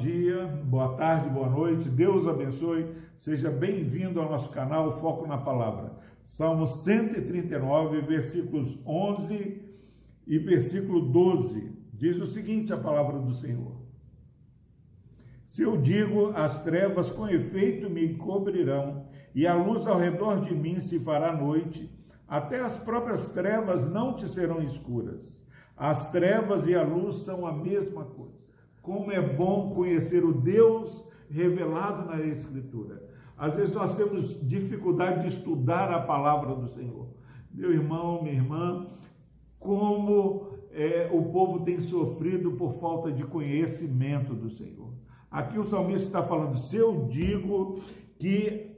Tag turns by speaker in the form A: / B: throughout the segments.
A: dia, boa tarde, boa noite, Deus abençoe, seja bem-vindo ao nosso canal Foco na Palavra. Salmo 139, versículos 11 e versículo 12, diz o seguinte: a palavra do Senhor. Se eu digo, as trevas com efeito me cobrirão, e a luz ao redor de mim se fará noite, até as próprias trevas não te serão escuras. As trevas e a luz são a mesma coisa. Como é bom conhecer o Deus revelado na Escritura. Às vezes nós temos dificuldade de estudar a palavra do Senhor. Meu irmão, minha irmã, como é, o povo tem sofrido por falta de conhecimento do Senhor. Aqui o salmista está falando: se eu digo que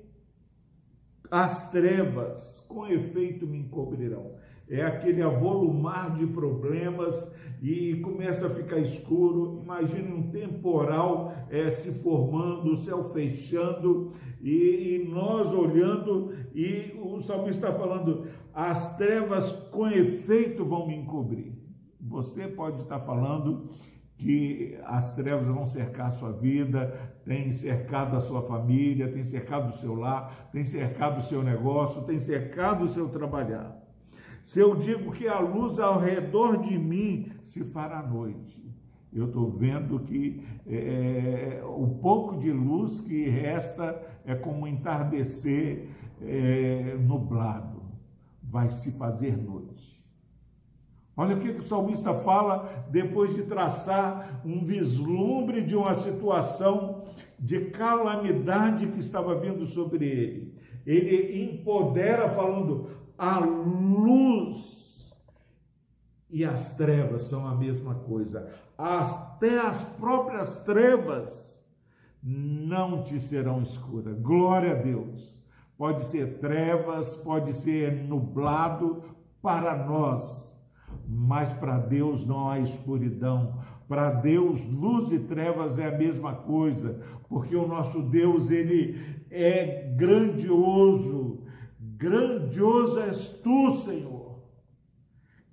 A: as trevas com efeito me encobrirão, é aquele avolumar de problemas e começa a ficar escuro. Imagine um temporal é, se formando, o céu fechando e, e nós olhando, e o salmista está falando: as trevas com efeito vão me encobrir. Você pode estar falando que as trevas vão cercar a sua vida, tem cercado a sua família, tem cercado o seu lar, tem cercado o seu negócio, tem cercado o seu trabalhar. Se eu digo que a luz ao redor de mim se fará noite, eu estou vendo que é, o pouco de luz que resta é como entardecer é, nublado, vai se fazer noite. Olha o que o salmista fala depois de traçar um vislumbre de uma situação de calamidade que estava vindo sobre ele. Ele empodera falando: a luz e as trevas são a mesma coisa. Até as próprias trevas não te serão escuras. Glória a Deus. Pode ser trevas, pode ser nublado para nós, mas para Deus não há escuridão. Para Deus, luz e trevas é a mesma coisa, porque o nosso Deus, ele é grandioso, Grandioso és tu, Senhor.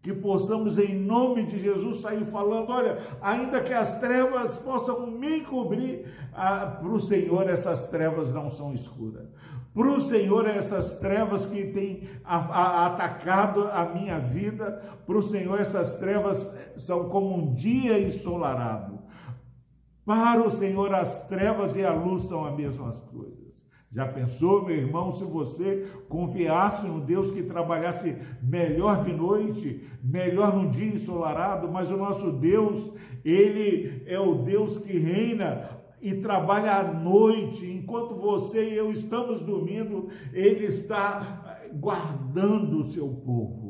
A: Que possamos, em nome de Jesus, sair falando: olha, ainda que as trevas possam me cobrir, ah, para o Senhor essas trevas não são escuras. Para o Senhor, essas trevas que têm atacado a minha vida, para o Senhor, essas trevas são como um dia ensolarado. Para o Senhor, as trevas e a luz são as mesmas coisas. Já pensou, meu irmão, se você confiasse no Deus que trabalhasse melhor de noite, melhor no dia ensolarado, mas o nosso Deus, ele é o Deus que reina e trabalha à noite, enquanto você e eu estamos dormindo, ele está guardando o seu povo.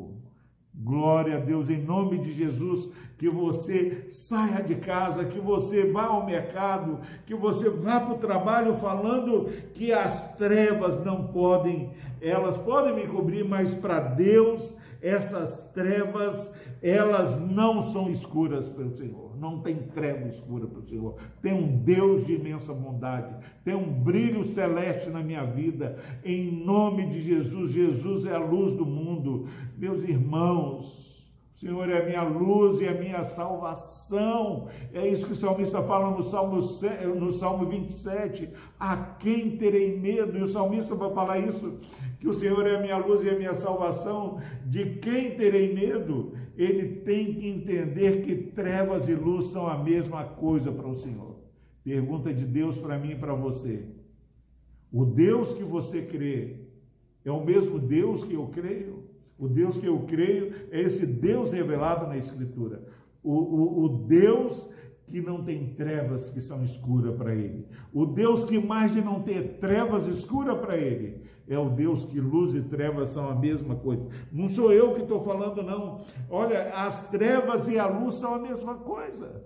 A: Glória a Deus, em nome de Jesus, que você saia de casa, que você vá ao mercado, que você vá para o trabalho falando que as trevas não podem, elas podem me cobrir, mas para Deus essas trevas, elas não são escuras pelo Senhor. Não tem treva escura para o Senhor. Tem um Deus de imensa bondade. Tem um brilho celeste na minha vida. Em nome de Jesus. Jesus é a luz do mundo. Meus irmãos, Senhor é a minha luz e a minha salvação. É isso que o salmista fala no Salmo, no Salmo 27. A quem terei medo? E o salmista vai falar isso, que o Senhor é a minha luz e a minha salvação. De quem terei medo? Ele tem que entender que trevas e luz são a mesma coisa para o Senhor. Pergunta de Deus para mim e para você. O Deus que você crê é o mesmo Deus que eu creio? O Deus que eu creio é esse Deus revelado na Escritura. O, o, o Deus que não tem trevas que são escuras para ele. O Deus que mais de não ter trevas escuras para ele. É o Deus que luz e trevas são a mesma coisa. Não sou eu que estou falando, não. Olha, as trevas e a luz são a mesma coisa.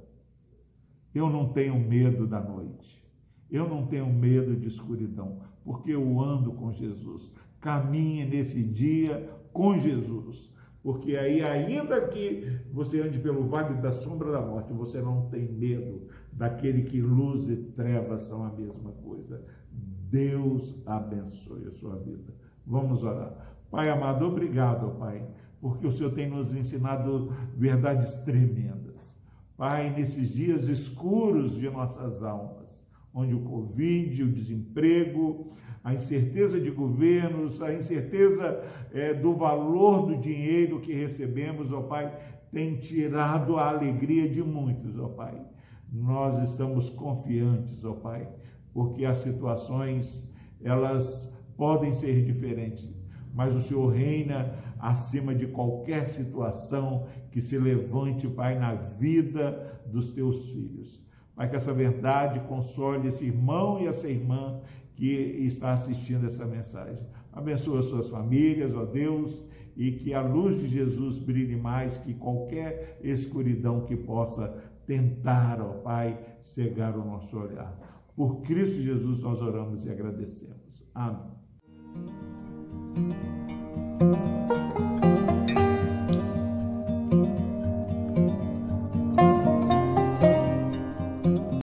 A: Eu não tenho medo da noite. Eu não tenho medo de escuridão, porque eu ando com Jesus. Caminhe nesse dia com Jesus. Porque aí, ainda que você ande pelo vale da sombra da morte, você não tem medo daquele que luz e trevas são a mesma coisa. Deus abençoe a sua vida. Vamos orar. Pai amado, obrigado, Pai, porque o Senhor tem nos ensinado verdades tremendas. Pai, nesses dias escuros de nossas almas, onde o Covid, o desemprego, a incerteza de governos, a incerteza é, do valor do dinheiro que recebemos, ó Pai, tem tirado a alegria de muitos, ó Pai. Nós estamos confiantes, ó Pai, porque as situações, elas podem ser diferentes, mas o Senhor reina acima de qualquer situação que se levante, Pai, na vida dos teus filhos. Pai, que essa verdade console esse irmão e essa irmã que está assistindo essa mensagem. Abençoa suas famílias, ó Deus, e que a luz de Jesus brilhe mais que qualquer escuridão que possa tentar, ó Pai, cegar o nosso olhar. Por Cristo Jesus nós oramos e agradecemos. Amém.